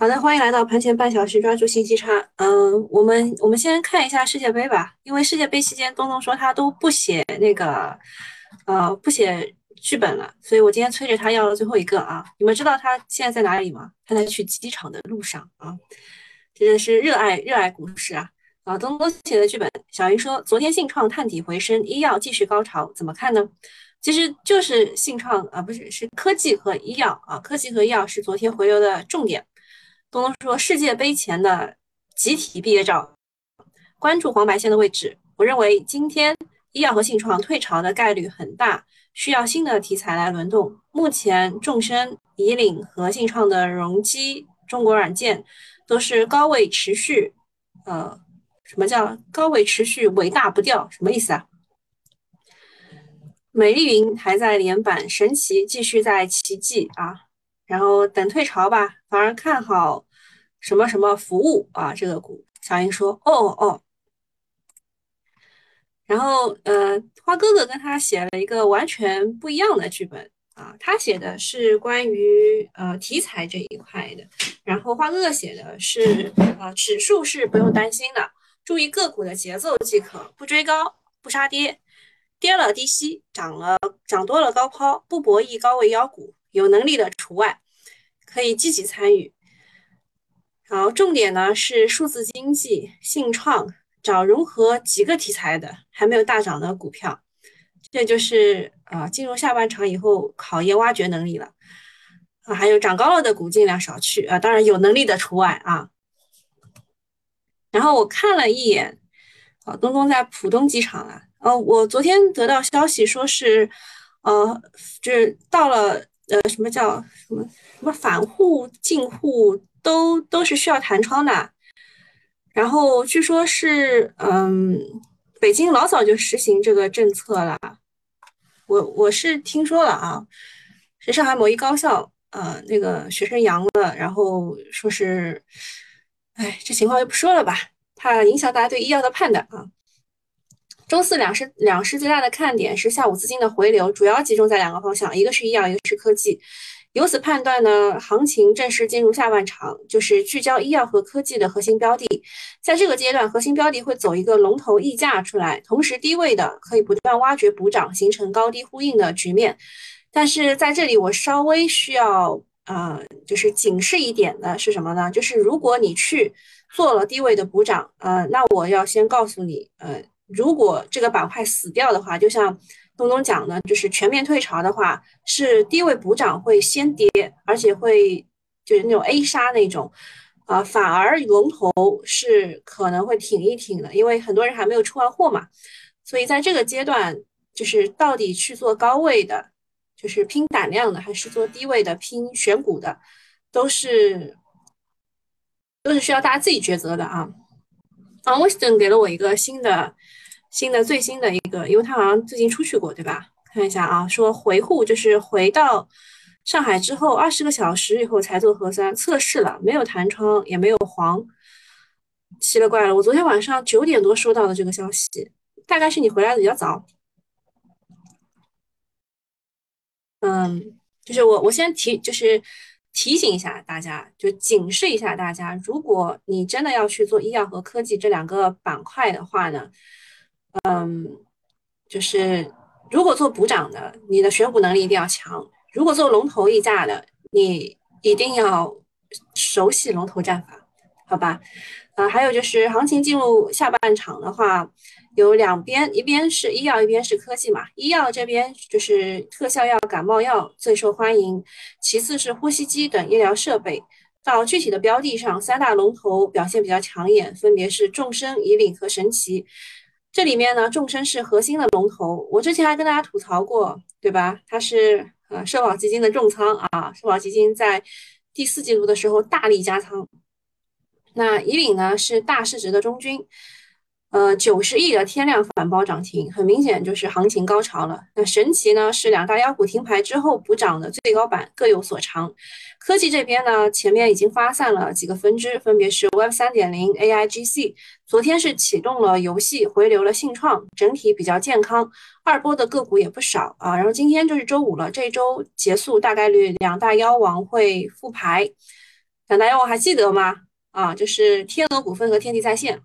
好的，欢迎来到盘前半小时，抓住信息差。嗯，我们我们先看一下世界杯吧，因为世界杯期间，东东说他都不写那个，呃，不写剧本了，所以我今天催着他要了最后一个啊。你们知道他现在在哪里吗？他在去机场的路上啊，真的是热爱热爱股市啊。啊，东东写的剧本，小云说昨天信创探底回升，医药继续高潮，怎么看呢？其实就是信创啊，不是是科技和医药啊，科技和医药是昨天回流的重点。东东说世界杯前的集体毕业照，关注黄白线的位置。我认为今天医药和信创退潮的概率很大，需要新的题材来轮动。目前众生、以岭和信创的容积、中国软件都是高位持续，呃，什么叫高位持续尾大不掉？什么意思啊？美丽云还在连板，神奇继续在奇迹啊，然后等退潮吧，反而看好什么什么服务啊这个股。小英说哦哦，然后呃花哥哥跟他写了一个完全不一样的剧本啊，他写的是关于呃题材这一块的，然后花哥哥写的是呃指数是不用担心的，注意个股的节奏即可，不追高不杀跌。跌了低吸，涨了涨多了高抛，不博弈高位妖股，有能力的除外，可以积极参与。好，重点呢是数字经济、信创，找融合几个题材的还没有大涨的股票，这就是啊进入下半场以后考验挖掘能力了啊。还有涨高了的股尽量少去啊，当然有能力的除外啊。然后我看了一眼，啊，东东在浦东机场了。呃，我昨天得到消息说是，呃，就是到了，呃，什么叫什么什么反沪进沪都都是需要弹窗的，然后据说是，嗯，北京老早就实行这个政策了，我我是听说了啊，是上海某一高校，呃，那个学生阳了，然后说是，哎，这情况就不说了吧，怕影响大家对医药的判断啊。周四两市两市最大的看点是下午资金的回流，主要集中在两个方向，一个是医药，一个是科技。由此判断呢，行情正式进入下半场，就是聚焦医药和科技的核心标的。在这个阶段，核心标的会走一个龙头溢价出来，同时低位的可以不断挖掘补涨，形成高低呼应的局面。但是在这里，我稍微需要呃，就是警示一点的是什么呢？就是如果你去做了低位的补涨，呃，那我要先告诉你，呃。如果这个板块死掉的话，就像东东讲的，就是全面退潮的话，是低位补涨会先跌，而且会就是那种 A 杀那种，啊，反而龙头是可能会挺一挺的，因为很多人还没有出完货嘛。所以在这个阶段，就是到底去做高位的，就是拼胆量的，还是做低位的拼选股的，都是都是需要大家自己抉择的啊。啊，Wisdom 给了我一个新的。新的最新的一个，因为他好像最近出去过，对吧？看一下啊，说回沪就是回到上海之后二十个小时以后才做核酸测试了，没有弹窗也没有黄，奇了怪了。我昨天晚上九点多收到的这个消息，大概是你回来的比较早。嗯，就是我我先提，就是提醒一下大家，就警示一下大家，如果你真的要去做医药和科技这两个板块的话呢？嗯，就是如果做补涨的，你的选股能力一定要强；如果做龙头溢价的，你一定要熟悉龙头战法，好吧？啊，还有就是行情进入下半场的话，有两边，一边是医药，一边是科技嘛。医药这边就是特效药、感冒药最受欢迎，其次是呼吸机等医疗设备。到具体的标的上，三大龙头表现比较抢眼，分别是众生、以岭和神奇。这里面呢，众生是核心的龙头，我之前还跟大家吐槽过，对吧？它是呃社保基金的重仓啊，社保基金在第四季度的时候大力加仓。那以岭呢是大市值的中军。呃，九十亿的天量反包涨停，很明显就是行情高潮了。那神奇呢是两大妖股停牌之后补涨的最高板，各有所长。科技这边呢，前面已经发散了几个分支，分别是 Web 三点零、AIGC。昨天是启动了游戏，回流了信创，整体比较健康。二波的个股也不少啊。然后今天就是周五了，这周结束大概率两大妖王会复牌。两大妖王还记得吗？啊，就是天鹅股份和天地在线，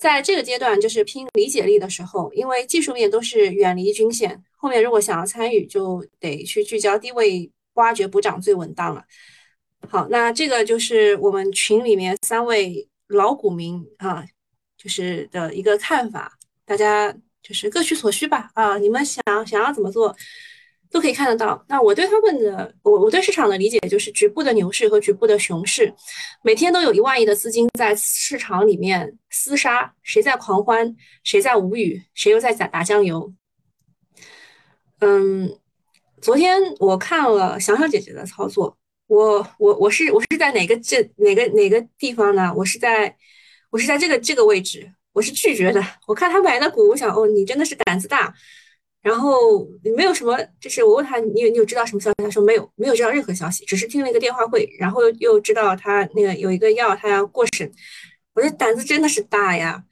在这个阶段就是拼理解力的时候，因为技术面都是远离均线，后面如果想要参与，就得去聚焦低位挖掘补涨最稳当了。好，那这个就是我们群里面三位老股民啊，就是的一个看法，大家就是各取所需吧。啊，你们想想要怎么做，都可以看得到。那我对他们的，我我对市场的理解就是局部的牛市和局部的熊市，每天都有一万亿的资金在市场里面厮杀，谁在狂欢，谁在无语，谁又在打打酱油。嗯，昨天我看了小小姐姐的操作。我我我是我是在哪个这哪个哪个地方呢？我是在我是在这个这个位置，我是拒绝的。我看他买的股，我想哦，你真的是胆子大。然后没有什么，就是我问他，你有你有知道什么消息？他说没有，没有知道任何消息，只是听了一个电话会，然后又知道他那个有一个药他要过审。我这胆子真的是大呀，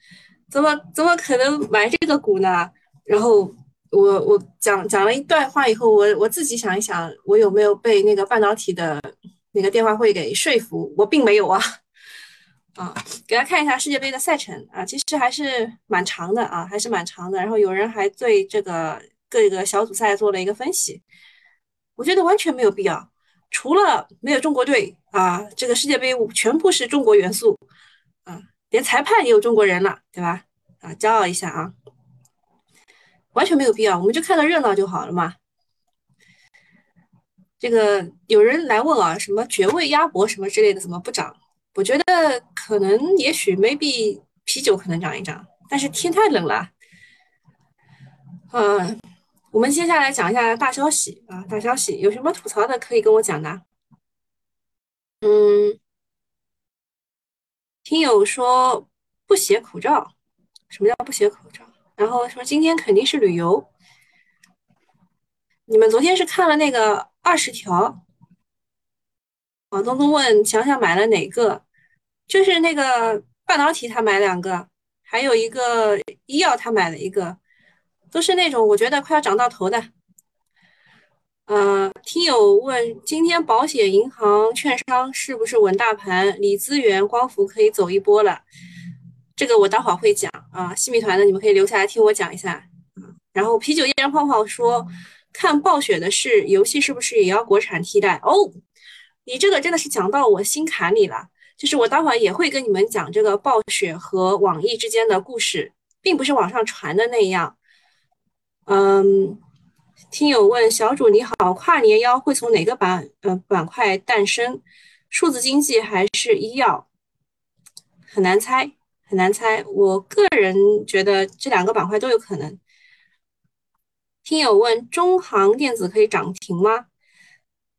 怎么怎么可能买这个股呢？然后。我我讲讲了一段话以后，我我自己想一想，我有没有被那个半导体的那个电话会给说服？我并没有啊，啊，给大家看一下世界杯的赛程啊，其实还是蛮长的啊，还是蛮长的。然后有人还对这个各个小组赛做了一个分析，我觉得完全没有必要，除了没有中国队啊，这个世界杯全部是中国元素啊，连裁判也有中国人了，对吧？啊，骄傲一下啊。完全没有必要，我们就看个热闹就好了嘛。这个有人来问啊，什么爵位鸭脖什么之类的，怎么不涨？我觉得可能也许 maybe 啤酒可能涨一涨，但是天太冷了。嗯，我们接下来讲一下大消息啊，大消息有什么吐槽的可以跟我讲的。嗯，听友说不写口罩，什么叫不写口罩？然后说今天肯定是旅游。你们昨天是看了那个二十条？王东东问想想买了哪个？就是那个半导体他买两个，还有一个医药他买了一个，都是那种我觉得快要涨到头的。呃，听友问今天保险、银行、券商是不是稳大盘？锂资源、光伏可以走一波了。这个我待会儿会讲啊，新米团的你们可以留下来听我讲一下。然后啤酒依然泡泡说，看暴雪的是游戏是不是也要国产替代？哦，你这个真的是讲到我心坎里了。就是我待会儿也会跟你们讲这个暴雪和网易之间的故事，并不是网上传的那样。嗯，听友问小主你好，跨年妖会从哪个板呃板块诞生？数字经济还是医药？很难猜。很难猜，我个人觉得这两个板块都有可能。听友问：中航电子可以涨停吗？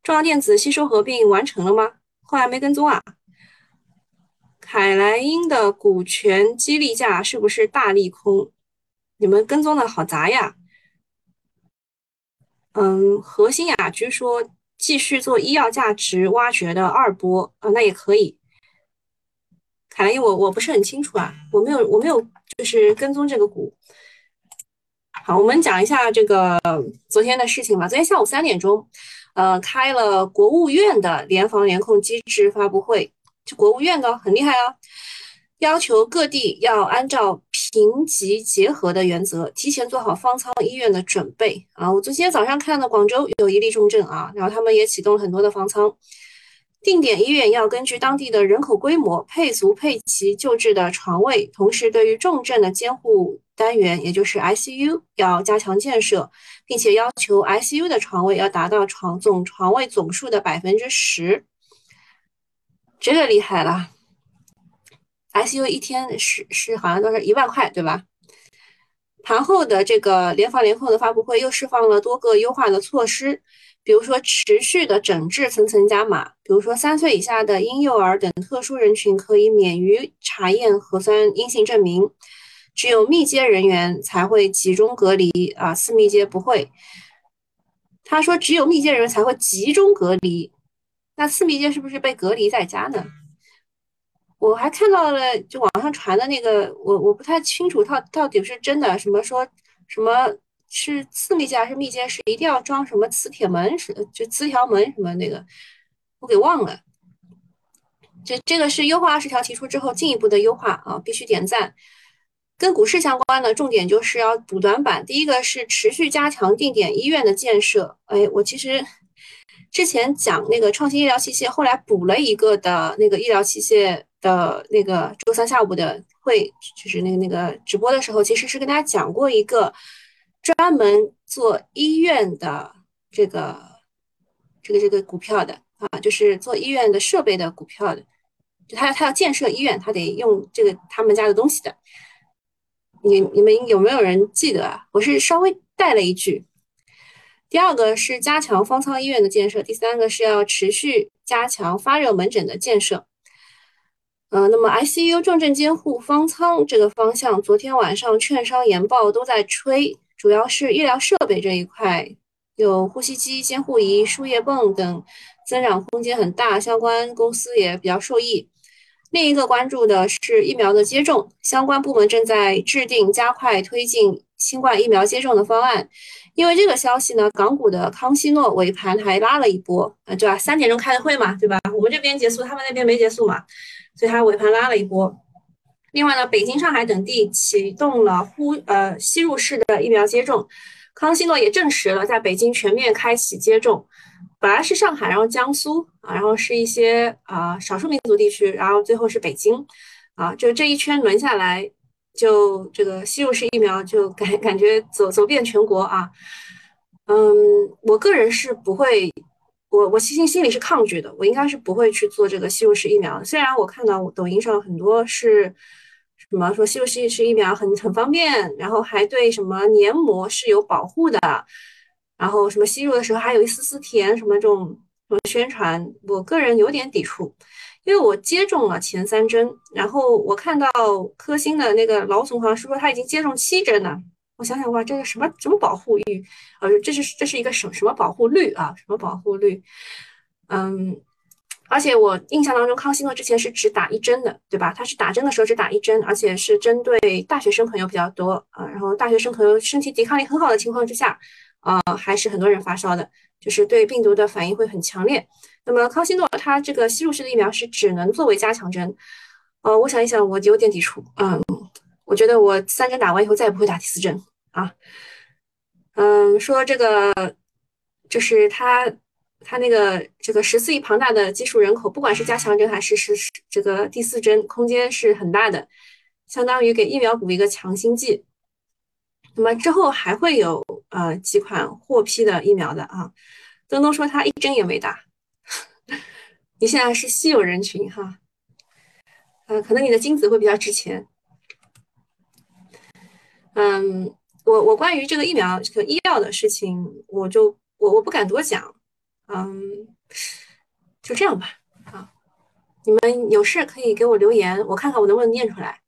中航电子吸收合并完成了吗？后来没跟踪啊。凯莱英的股权激励价是不是大利空？你们跟踪的好杂呀。嗯，核心雅居说继续做医药价值挖掘的二波啊，那也可以。凯莱因我我不是很清楚啊，我没有我没有就是跟踪这个股。好，我们讲一下这个昨天的事情吧。昨天下午三点钟，呃，开了国务院的联防联控机制发布会，就国务院的很厉害啊，要求各地要按照评级结合的原则，提前做好方舱医院的准备啊。我昨天早上看到广州有一例重症啊，然后他们也启动了很多的方舱。定点医院要根据当地的人口规模配足配齐救治的床位，同时对于重症的监护单元，也就是 ICU，要加强建设，并且要求 ICU 的床位要达到床总床位总数的百分之十。这个厉害了，ICU 一天是是好像都是一万块，对吧？盘后的这个联防联控的发布会又释放了多个优化的措施。比如说，持续的整治层层加码。比如说，三岁以下的婴幼儿等特殊人群可以免于查验核酸阴性证明，只有密接人员才会集中隔离啊，私密接不会。他说，只有密接人员才会集中隔离，那次密接是不是被隔离在家呢？我还看到了，就网上传的那个，我我不太清楚，到到底是真的什么说什么。是次密接还是密接？是一定要装什么磁铁门？是就磁条门什么那个？我给忘了。这这个是优化二十条提出之后进一步的优化啊，必须点赞。跟股市相关的重点就是要补短板。第一个是持续加强定点医院的建设。哎，我其实之前讲那个创新医疗器械，后来补了一个的那个医疗器械的那个周三下午的会，就是那个那个直播的时候，其实是跟大家讲过一个专门做医院的这个这个这个股票的啊，就是做医院的设备的股票的，就他他要建设医院，他得用这个他们家的东西的。你你们有没有人记得啊？我是稍微带了一句。第二个是加强方舱医院的建设，第三个是要持续加强发热门诊的建设。呃，那么 ICU 重症监护方舱这个方向，昨天晚上券商研报都在吹，主要是医疗设备这一块，有呼吸机、监护仪、输液泵等，增长空间很大，相关公司也比较受益。另一个关注的是疫苗的接种，相关部门正在制定加快推进新冠疫苗接种的方案。因为这个消息呢，港股的康希诺尾盘还拉了一波，啊，对吧？三点钟开的会嘛，对吧？我们这边结束，他们那边没结束嘛，所以它尾盘拉了一波。另外呢，北京、上海等地启动了呼呃吸入式的疫苗接种，康希诺也证实了在北京全面开启接种。本来是上海，然后江苏啊，然后是一些啊少数民族地区，然后最后是北京，啊，就这一圈轮下来，就这个吸入式疫苗就感 感觉走走遍全国啊，嗯，我个人是不会，我我其实心里是抗拒的，我应该是不会去做这个吸入式疫苗。虽然我看到抖音上很多是什么说吸入式式疫苗很很方便，然后还对什么黏膜是有保护的。然后什么吸入的时候还有一丝丝甜，什么这种什么宣传，我个人有点抵触，因为我接种了前三针，然后我看到科兴的那个老总好像是说他已经接种七针了，我想想哇，这个什么什么保护率，呃，这是这是一个什什么保护率啊？什么保护率？嗯，而且我印象当中康希诺之前是只打一针的，对吧？他是打针的时候只打一针，而且是针对大学生朋友比较多啊，然后大学生朋友身体抵抗力很好的情况之下。啊，还是很多人发烧的，就是对病毒的反应会很强烈。那么康希诺它这个吸入式的疫苗是只能作为加强针。呃，我想一想，我有点抵触。嗯，我觉得我三针打完以后再也不会打第四针啊。嗯，说这个就是它它那个这个十四亿庞大的基数人口，不管是加强针还是是这个第四针，空间是很大的，相当于给疫苗补一个强心剂。那么之后还会有呃几款获批的疫苗的啊，东东说他一针也没打，你现在是稀有人群哈，呃，可能你的精子会比较值钱。嗯，我我关于这个疫苗这个医药的事情，我就我我不敢多讲，嗯，就这样吧啊，你们有事可以给我留言，我看看我能不能念出来。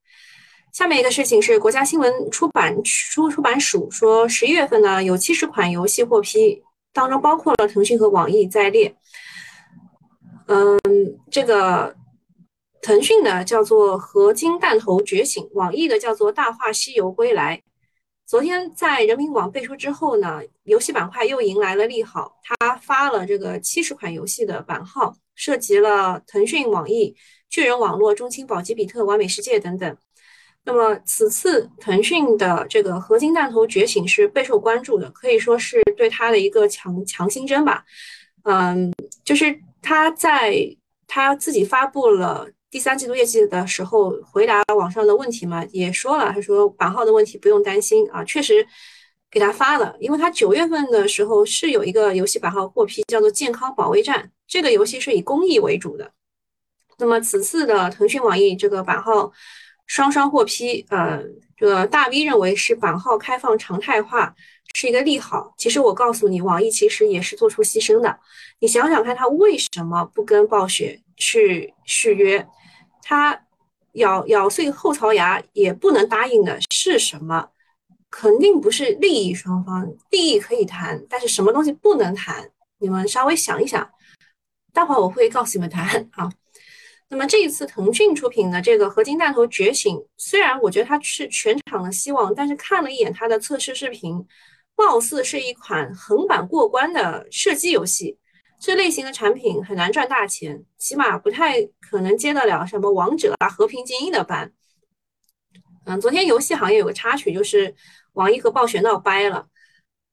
下面一个事情是国家新闻出版出出版署说，十一月份呢有七十款游戏获批，当中包括了腾讯和网易在列。嗯，这个腾讯的叫做《合金弹头觉醒》，网易的叫做《大话西游归来》。昨天在人民网背书之后呢，游戏板块又迎来了利好，它发了这个七十款游戏的版号，涉及了腾讯、网易、巨人网络、中青、宝吉、比特、完美世界等等。那么此次腾讯的这个合金弹头觉醒是备受关注的，可以说是对它的一个强强心针吧。嗯，就是他在他自己发布了第三季度业绩的时候，回答网上的问题嘛，也说了，他说版号的问题不用担心啊，确实给他发了，因为他九月份的时候是有一个游戏版号获批，叫做《健康保卫战》，这个游戏是以公益为主的。那么此次的腾讯网易这个版号。双双获批，呃，这个大 V 认为是版号开放常态化是一个利好。其实我告诉你，网易其实也是做出牺牲的。你想想看，他为什么不跟暴雪去续约？他咬咬碎后槽牙也不能答应的是什么？肯定不是利益双方，利益可以谈，但是什么东西不能谈？你们稍微想一想，待会儿我会告诉你们答案啊。那么这一次腾讯出品的这个合金弹头觉醒，虽然我觉得它是全场的希望，但是看了一眼它的测试视频，貌似是一款横版过关的射击游戏。这类型的产品很难赚大钱，起码不太可能接得了什么王者啊、和平精英的班。嗯，昨天游戏行业有个插曲，就是网易和暴雪闹掰了。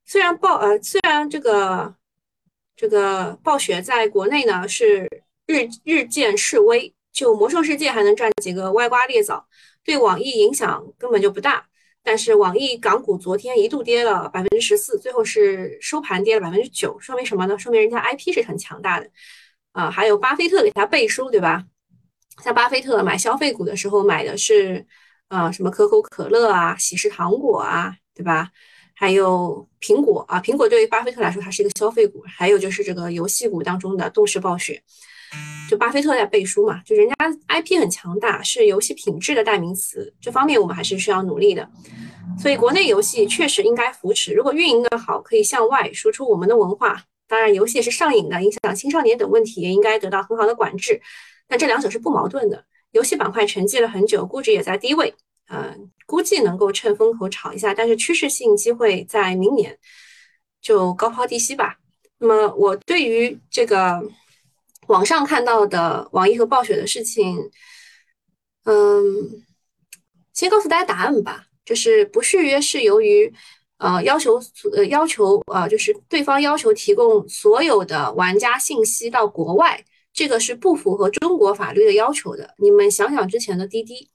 虽然暴呃，虽然这个这个暴雪在国内呢是日日渐式微，就魔兽世界还能赚几个歪瓜裂枣，对网易影响根本就不大。但是网易港股昨天一度跌了百分之十四，最后是收盘跌了百分之九，说明什么呢？说明人家 IP 是很强大的啊。还有巴菲特给他背书，对吧？像巴菲特买消费股的时候买的是。啊，什么可口可乐啊，喜事糖果啊，对吧？还有苹果啊，苹果对于巴菲特来说，它是一个消费股。还有就是这个游戏股当中的动视暴雪，就巴菲特在背书嘛，就人家 IP 很强大，是游戏品质的代名词。这方面我们还是需要努力的。所以国内游戏确实应该扶持，如果运营的好，可以向外输出我们的文化。当然，游戏是上瘾的，影响青少年等问题也应该得到很好的管制。但这两者是不矛盾的。游戏板块沉寂了很久，估值也在低位，嗯，估计能够趁风口炒一下，但是趋势性机会在明年就高抛低吸吧。那么我对于这个网上看到的网易和暴雪的事情，嗯，先告诉大家答案吧，就是不续约是由于呃要求呃要求呃就是对方要求提供所有的玩家信息到国外。这个是不符合中国法律的要求的。你们想想之前的滴滴，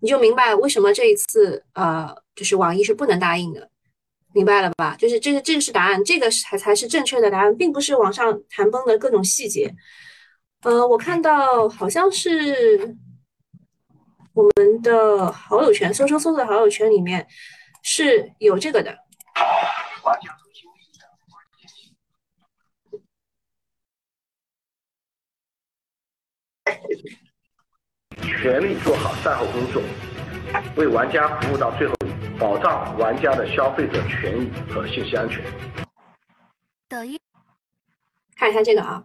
你就明白为什么这一次呃，就是网易是不能答应的，明白了吧？就是这个这个是答案，这个才才是正确的答案，并不是网上谈崩的各种细节。呃，我看到好像是我们的好友圈，搜搜搜的好友圈里面是有这个的。全力做好善后工作，为玩家服务到最后，保障玩家的消费者权益和信息安全。抖音看一下这个啊，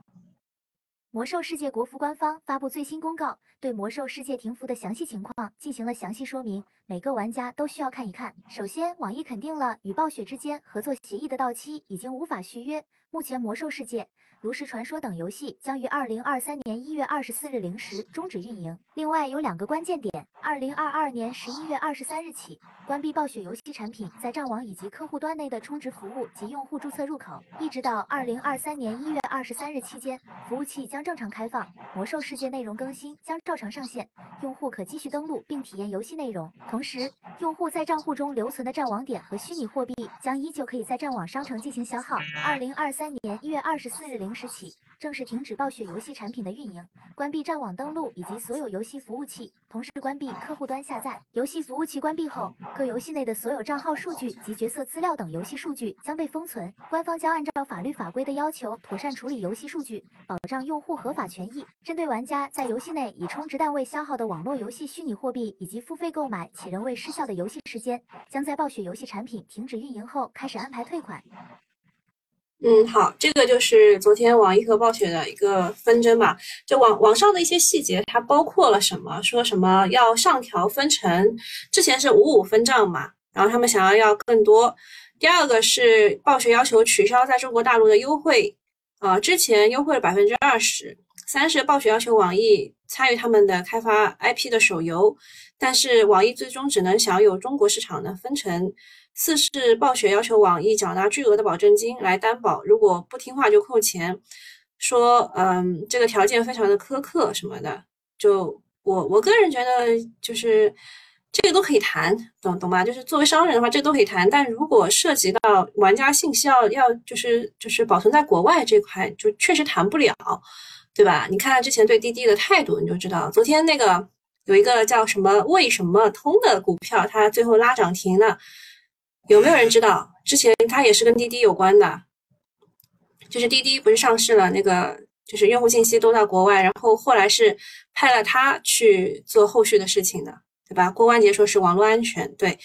魔兽世界国服官方发布最新公告，对魔兽世界停服的详细情况进行了详细说明，每个玩家都需要看一看。首先，网易肯定了与暴雪之间合作协议的到期已经无法续约，目前魔兽世界。炉石传说等游戏将于二零二三年一月二十四日零时终止运营。另外有两个关键点：二零二二年十一月二十三日起，关闭暴雪游戏产品在战网以及客户端内的充值服务及用户注册入口，一直到二零二三年一月二十三日期间，服务器将正常开放，魔兽世界内容更新将照常上线，用户可继续登录并体验游戏内容。同时，用户在账户中留存的战网点和虚拟货币将依旧可以在战网商城进行消耗。二零二三年一月二十四日零。时起正式停止暴雪游戏产品的运营，关闭战网登录以及所有游戏服务器，同时关闭客户端下载。游戏服务器关闭后，各游戏内的所有账号数据及角色资料等游戏数据将被封存。官方将按照法律法规的要求，妥善处理游戏数据，保障用户合法权益。针对玩家在游戏内以充值单位消耗的网络游戏虚拟货币以及付费购买且仍未失效的游戏时间，将在暴雪游戏产品停止运营后开始安排退款。嗯，好，这个就是昨天网易和暴雪的一个纷争吧。就网网上的一些细节，它包括了什么？说什么要上调分成，之前是五五分账嘛，然后他们想要要更多。第二个是暴雪要求取消在中国大陆的优惠，啊，之前优惠了百分之二十。三是暴雪要求网易参与他们的开发 IP 的手游，但是网易最终只能享有中国市场的分成。四是暴雪要求网易缴纳巨额的保证金来担保，如果不听话就扣钱。说，嗯，这个条件非常的苛刻什么的。就我我个人觉得，就是这个都可以谈，懂懂吧？就是作为商人的话，这都可以谈。但如果涉及到玩家信息要要就是就是保存在国外这块，就确实谈不了，对吧？你看之前对滴滴的态度，你就知道。昨天那个有一个叫什么为什么通的股票，它最后拉涨停了。有没有人知道？之前它也是跟滴滴有关的，就是滴滴不是上市了，那个就是用户信息都到国外，然后后来是派了他去做后续的事情的，对吧？郭关节说是网络安全，对。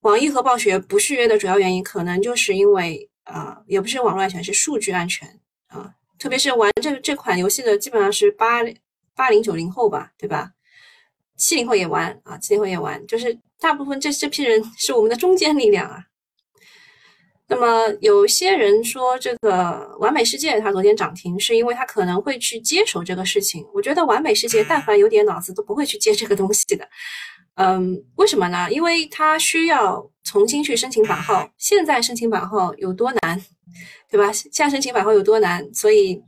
网易和暴雪不续约的主要原因，可能就是因为啊，也不是网络安全，是数据安全啊。特别是玩这这款游戏的，基本上是八八零九零后吧，对吧？七零后也玩啊，七零后也玩，就是。大部分这这批人是我们的中坚力量啊。那么有些人说这个完美世界它昨天涨停，是因为它可能会去接手这个事情。我觉得完美世界但凡有点脑子都不会去接这个东西的。嗯，为什么呢？因为它需要重新去申请版号，现在申请版号有多难，对吧？现在申请版号有多难，所以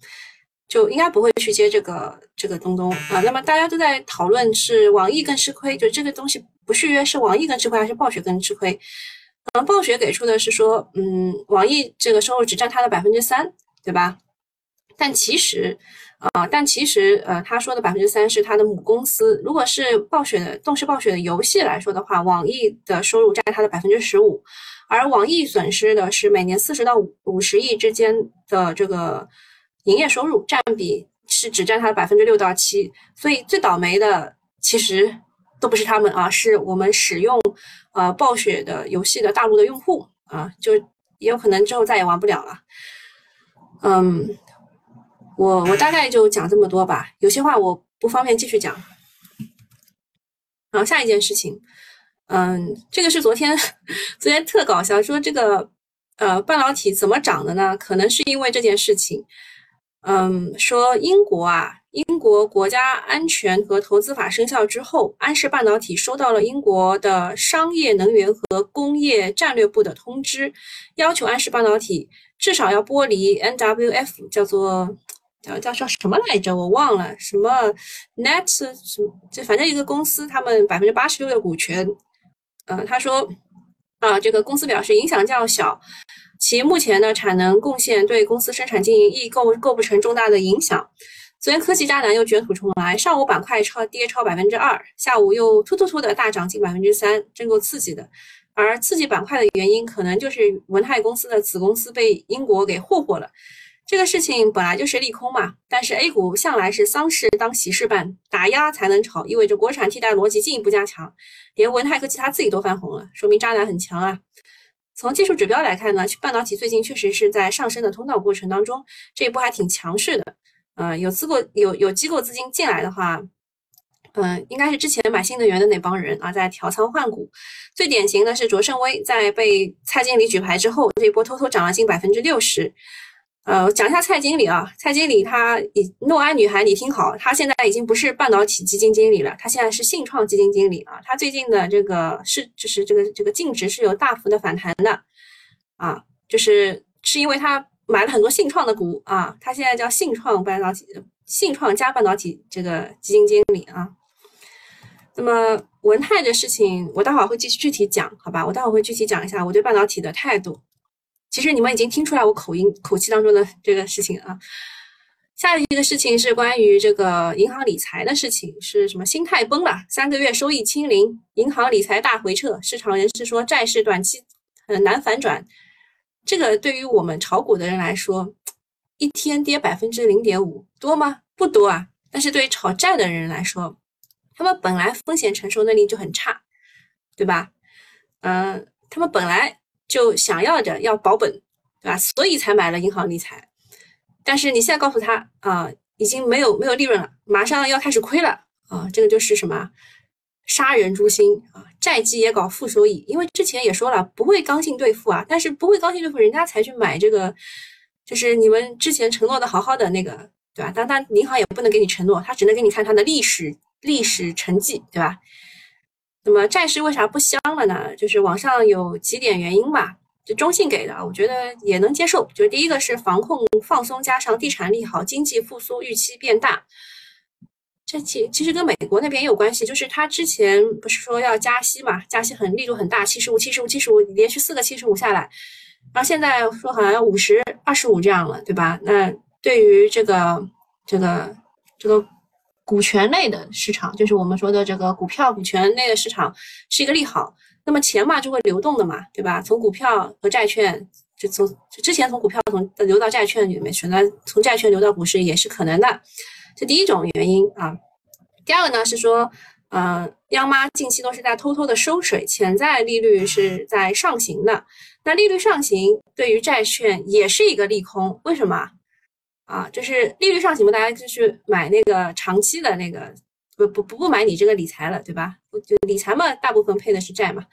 就应该不会去接这个这个东东啊。那么大家都在讨论是网易更吃亏，就这个东西不续约是网易更吃亏还是暴雪更吃亏？嗯，暴雪给出的是说，嗯，网易这个收入只占它的百分之三，对吧？但其实，啊，但其实，呃，他说的百分之三是他的母公司。如果是暴雪的，动视暴雪的游戏来说的话，网易的收入占它的百分之十五，而网易损失的是每年四十到五五十亿之间的这个营业收入，占比是只占它的百分之六到七。所以最倒霉的其实都不是他们啊，是我们使用。呃，暴雪的游戏的大陆的用户啊，就也有可能之后再也玩不了了。嗯，我我大概就讲这么多吧，有些话我不方便继续讲。好，下一件事情，嗯，这个是昨天昨天特搞笑，说这个呃半导体怎么涨的呢？可能是因为这件事情。嗯，说英国啊。英国国家安全和投资法生效之后，安氏半导体收到了英国的商业能源和工业战略部的通知，要求安氏半导体至少要剥离 NWF，叫做叫叫叫什么来着？我忘了什么 Net 什么，就反正一个公司，他们百分之八十六的股权。呃，他说啊，这个公司表示影响较小，其目前的产能贡献对公司生产经营亦构构不成重大的影响。昨天科技渣男又卷土重来，上午板块超跌超百分之二，下午又突突突的大涨近百分之三，真够刺激的。而刺激板块的原因，可能就是文泰公司的子公司被英国给霍霍了。这个事情本来就是利空嘛，但是 A 股向来是丧事当喜事办，打压才能炒，意味着国产替代逻辑进一步加强，连文泰科技他自己都翻红了，说明渣男很强啊。从技术指标来看呢，半导体最近确实是在上升的通道过程当中，这一波还挺强势的。呃，有资构有有机构资金进来的话，嗯，应该是之前买新能源的那帮人啊，在调仓换股。最典型的是卓胜威，在被蔡经理举牌之后，这一波偷偷涨了近百分之六十。呃，讲一下蔡经理啊，蔡经理他以诺安女孩，你听好，他现在已经不是半导体基金经理了，他现在是信创基金经理啊。他最近的这个是就是这个这个净值是有大幅的反弹的啊，就是是因为他。买了很多信创的股啊，他现在叫信创半导体，信创加半导体这个基金经理啊。那么文泰的事情，我待会儿会继续具体讲，好吧？我待会儿会具体讲一下我对半导体的态度。其实你们已经听出来我口音口气当中的这个事情啊。下一个事情是关于这个银行理财的事情，是什么？心态崩了，三个月收益清零，银行理财大回撤，市场人士说债市短期很难反转。这个对于我们炒股的人来说，一天跌百分之零点五多吗？不多啊。但是对于炒债的人来说，他们本来风险承受能力就很差，对吧？嗯，他们本来就想要着要保本，对吧？所以才买了银行理财。但是你现在告诉他啊，已经没有没有利润了，马上要开始亏了啊，这个就是什么？杀人诛心啊！债基也搞负收益，因为之前也说了不会刚性兑付啊，但是不会刚性兑付，人家才去买这个，就是你们之前承诺的好好的那个，对吧？但但银行也不能给你承诺，他只能给你看他的历史历史成绩，对吧？那么债市为啥不香了呢？就是网上有几点原因吧，就中性给的，我觉得也能接受。就是第一个是防控放松，加上地产利好，经济复苏预期变大。这其其实跟美国那边也有关系，就是他之前不是说要加息嘛，加息很力度很大，七十五、七十五、七十五，连续四个七十五下来，然后现在说好像要五十二十五这样了，对吧？那对于这个这个这个股权类的市场，就是我们说的这个股票股权类的市场是一个利好，那么钱嘛就会流动的嘛，对吧？从股票和债券，就从之前从股票从流到债券里面去，那从债券流到股市也是可能的。这第一种原因啊，第二个呢是说，呃，央妈近期都是在偷偷的收水，潜在利率是在上行的。那利率上行对于债券也是一个利空，为什么？啊，就是利率上行嘛，大家就去买那个长期的那个，不不不不买你这个理财了，对吧？就理财嘛，大部分配的是债嘛。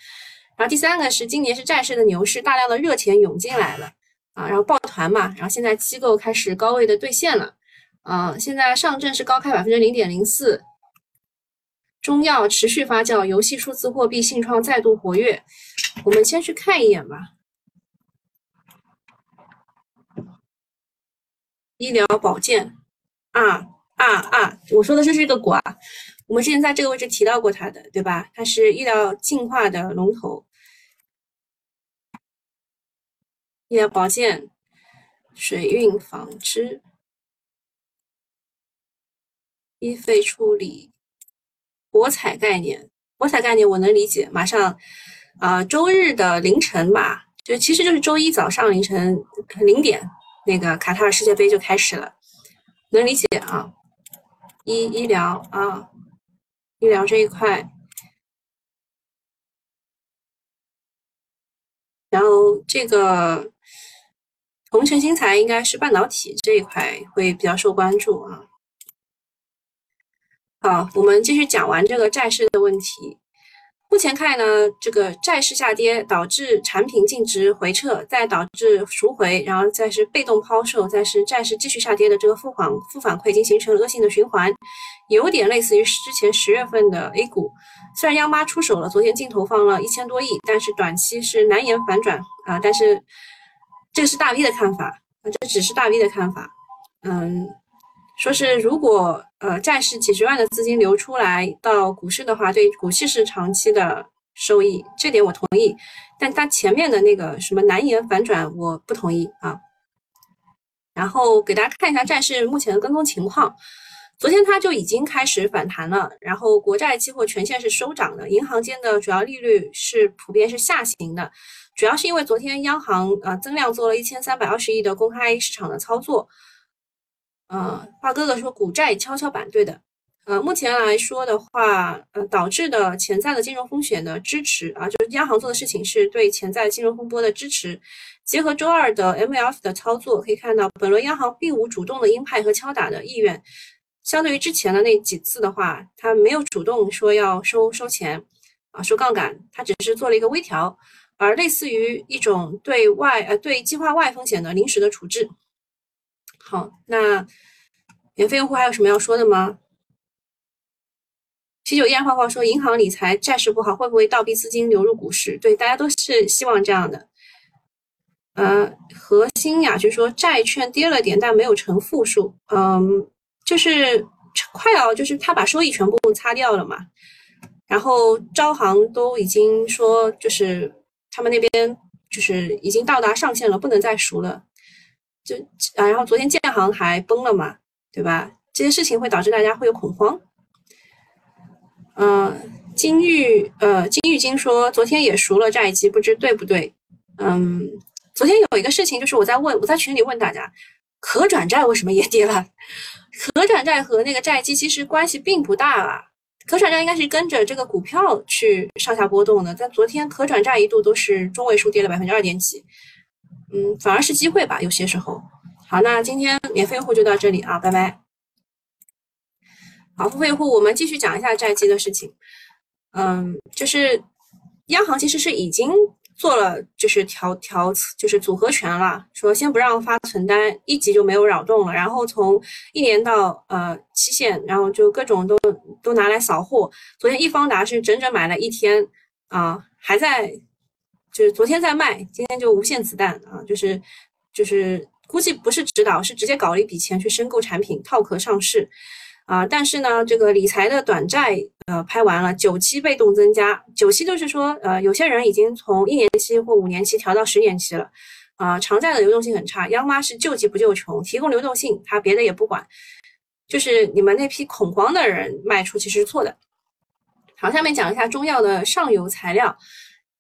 然后第三个是今年是债市的牛市，大量的热钱涌进来了啊，然后抱团嘛，然后现在机构开始高位的兑现了，啊，现在上证是高开百分之零点零四，中药持续发酵，游戏数字货币信创再度活跃，我们先去看一眼吧。医疗保健，啊啊啊！我说的这是这个股啊，我们之前在这个位置提到过它的，对吧？它是医疗净化的龙头，医疗保健、水运纺织、医废处理、博彩概念，博彩概念我能理解。马上啊，周日的凌晨吧，就其实就是周一早上凌晨零点。那个卡塔尔世界杯就开始了，能理解啊？医医疗啊，医疗这一块，然后这个同城新材应该是半导体这一块会比较受关注啊。好，我们继续讲完这个债市的问题。目前看呢，这个债市下跌导致产品净值回撤，再导致赎回，然后再是被动抛售，再是债市继续下跌的这个负反负反馈，已经形成了恶性的循环，有点类似于之前十月份的 A 股。虽然央妈出手了，昨天净投放了一千多亿，但是短期是难言反转啊。但是这个是大 V 的看法，这只是大 V 的看法，嗯。说是如果呃债市几十万的资金流出来到股市的话，对股市是长期的收益，这点我同意。但他前面的那个什么难言反转，我不同意啊。然后给大家看一下债市目前的跟踪情况，昨天它就已经开始反弹了，然后国债期货全线是收涨的，银行间的主要利率是普遍是下行的，主要是因为昨天央行呃增量做了一千三百二十亿的公开市场的操作。呃，华哥哥说股债跷跷板，对的。呃，目前来说的话，呃，导致的潜在的金融风险的支持啊，就是央行做的事情是对潜在金融风波的支持。结合周二的 MLF 的操作，可以看到本轮央行并无主动的鹰派和敲打的意愿。相对于之前的那几次的话，它没有主动说要收收钱啊，收杠杆，它只是做了一个微调，而类似于一种对外呃对计划外风险的临时的处置。好，那免费用户还有什么要说的吗？啤酒依然画画说，银行理财债市不好，会不会倒逼资金流入股市？对，大家都是希望这样的。呃，核心呀，就是说债券跌了点，但没有成负数。嗯，就是快要，就是他把收益全部擦掉了嘛。然后招行都已经说，就是他们那边就是已经到达上限了，不能再赎了。就啊，然后昨天建行还崩了嘛，对吧？这些事情会导致大家会有恐慌。嗯，金玉呃，金玉金说昨天也赎了债基，不知对不对？嗯，昨天有一个事情，就是我在问，我在群里问大家，可转债为什么也跌了？可转债和那个债基其实关系并不大啊，可转债应该是跟着这个股票去上下波动的。在昨天，可转债一度都是中位数跌了百分之二点几。嗯，反而是机会吧，有些时候。好，那今天免费户就到这里啊，拜拜。好，付费户，我们继续讲一下债基的事情。嗯，就是央行其实是已经做了，就是调调，就是组合拳了，说先不让发存单，一级就没有扰动了，然后从一年到呃期限，然后就各种都都拿来扫货。昨天易方达是整整买了一天啊，还在。就是昨天在卖，今天就无限子弹啊！就是就是估计不是指导，是直接搞了一笔钱去申购产品套壳上市啊！但是呢，这个理财的短债呃拍完了，九期被动增加，九期就是说呃有些人已经从一年期或五年期调到十年期了啊！长债的流动性很差，央妈是救急不救穷，提供流动性，他别的也不管，就是你们那批恐慌的人卖出其实是错的。好，下面讲一下中药的上游材料。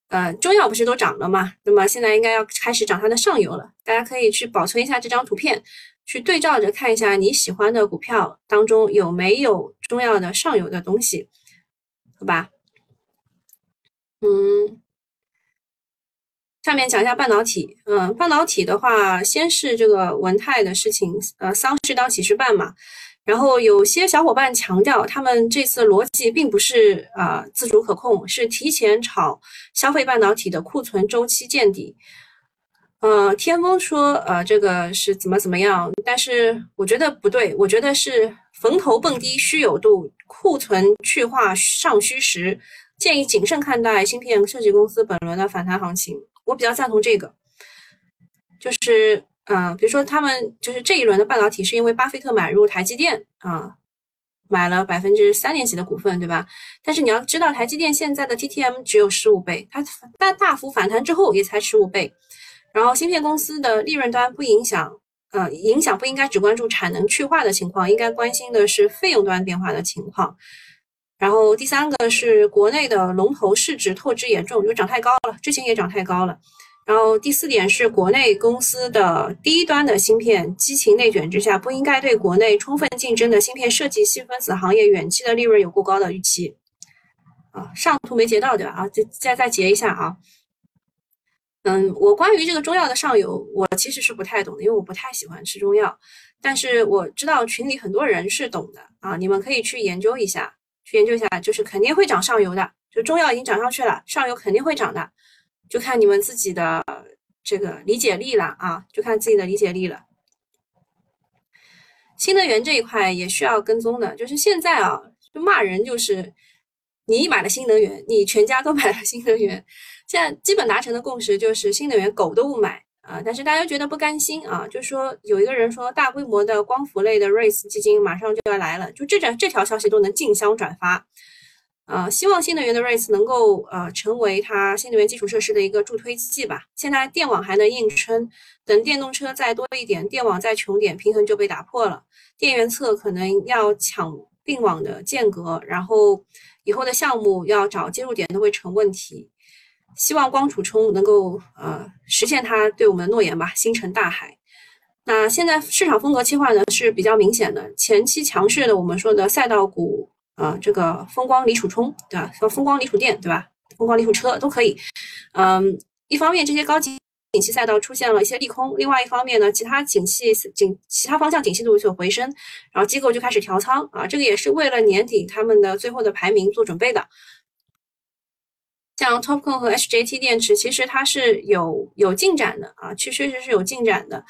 呃，中药不是都涨了嘛？那么现在应该要开始涨它的上游了。大家可以去保存一下这张图片，去对照着看一下你喜欢的股票当中有没有中药的上游的东西，好吧？嗯，下面讲一下半导体。嗯，半导体的话，先是这个文泰的事情，呃，丧事当喜事办嘛。然后有些小伙伴强调，他们这次逻辑并不是啊自主可控，是提前炒消费半导体的库存周期见底。呃，天风说，呃，这个是怎么怎么样？但是我觉得不对，我觉得是逢头蹦迪虚有度，库存去化尚需时，建议谨慎看待芯片设计公司本轮的反弹行情。我比较赞同这个，就是。嗯，比如说他们就是这一轮的半导体，是因为巴菲特买入台积电啊，买了百分之三点几的股份，对吧？但是你要知道，台积电现在的 TTM 只有十五倍，它大大幅反弹之后也才十五倍。然后芯片公司的利润端不影响，呃，影响不应该只关注产能去化的情况，应该关心的是费用端变化的情况。然后第三个是国内的龙头市值透支严重，就涨太高了，之前也涨太高了。然后第四点是国内公司的低端的芯片激情内卷之下，不应该对国内充分竞争的芯片设计细分子行业远期的利润有过高的预期。啊，上图没截到对吧？啊，再再再截一下啊。嗯，我关于这个中药的上游，我其实是不太懂的，因为我不太喜欢吃中药。但是我知道群里很多人是懂的啊，你们可以去研究一下，去研究一下，就是肯定会涨上游的，就中药已经涨上去了，上游肯定会涨的。就看你们自己的这个理解力了啊，就看自己的理解力了。新能源这一块也需要跟踪的，就是现在啊，就骂人就是你买了新能源，你全家都买了新能源。现在基本达成的共识就是新能源狗都不买啊，但是大家觉得不甘心啊，就说有一个人说大规模的光伏类的 REITs 基金马上就要来了，就这这这条消息都能竞相转发。呃，希望新能源的 race 能够呃成为它新能源基础设施的一个助推剂吧。现在电网还能硬撑，等电动车再多一点，电网再穷点，平衡就被打破了。电源侧可能要抢并网的间隔，然后以后的项目要找接入点都会成问题。希望光储充能够呃实现它对我们的诺言吧，星辰大海。那现在市场风格切换呢是比较明显的，前期强势的我们说的赛道股。啊，这个风光锂储充，对吧？风光锂储电，对吧？风光锂储车都可以。嗯，一方面这些高级景气赛道出现了一些利空，另外一方面呢，其他景气景其他方向景气度有所回升，然后机构就开始调仓啊，这个也是为了年底他们的最后的排名做准备的。像 TOPCon 和 HJT 电池，其实它是有有进展的啊，确实是有进展的。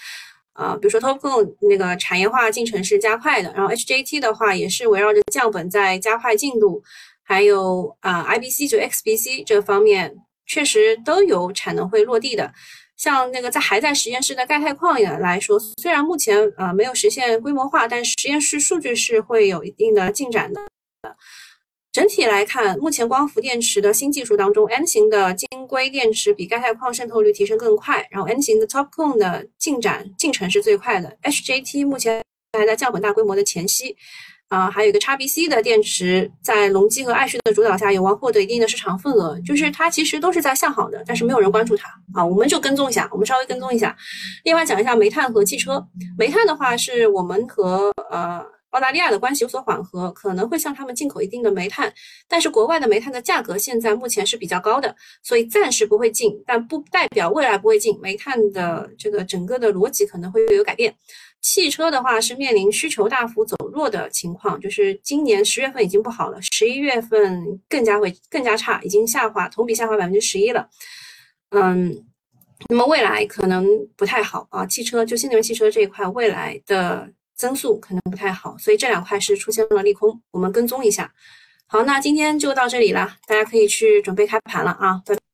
啊，比如说 TOPCon 那个产业化进程是加快的，然后 HJT 的话也是围绕着降本在加快进度，还有啊 IBC 就 XBC 这方面确实都有产能会落地的。像那个在还在实验室的钙钛矿也来说，虽然目前呃没有实现规模化，但实验室数据是会有一定的进展的。整体来看，目前光伏电池的新技术当中，N 型的晶硅电池比钙钛矿渗透率提升更快，然后 N 型的 TOPCon 的进展进程是最快的。HJT 目前还在降本大规模的前夕，啊，还有一个 XBC 的电池在隆基和爱旭的主导下，有望获得一定的市场份额。就是它其实都是在向好的，但是没有人关注它啊，我们就跟踪一下，我们稍微跟踪一下。另外讲一下煤炭和汽车，煤炭的话是我们和呃。澳大利亚的关系有所缓和，可能会向他们进口一定的煤炭，但是国外的煤炭的价格现在目前是比较高的，所以暂时不会进，但不代表未来不会进。煤炭的这个整个的逻辑可能会有改变。汽车的话是面临需求大幅走弱的情况，就是今年十月份已经不好了，十一月份更加会更加差，已经下滑，同比下滑百分之十一了。嗯，那么未来可能不太好啊，汽车就新能源汽车这一块未来的。增速可能不太好，所以这两块是出现了利空，我们跟踪一下。好，那今天就到这里了，大家可以去准备开盘了啊，拜拜。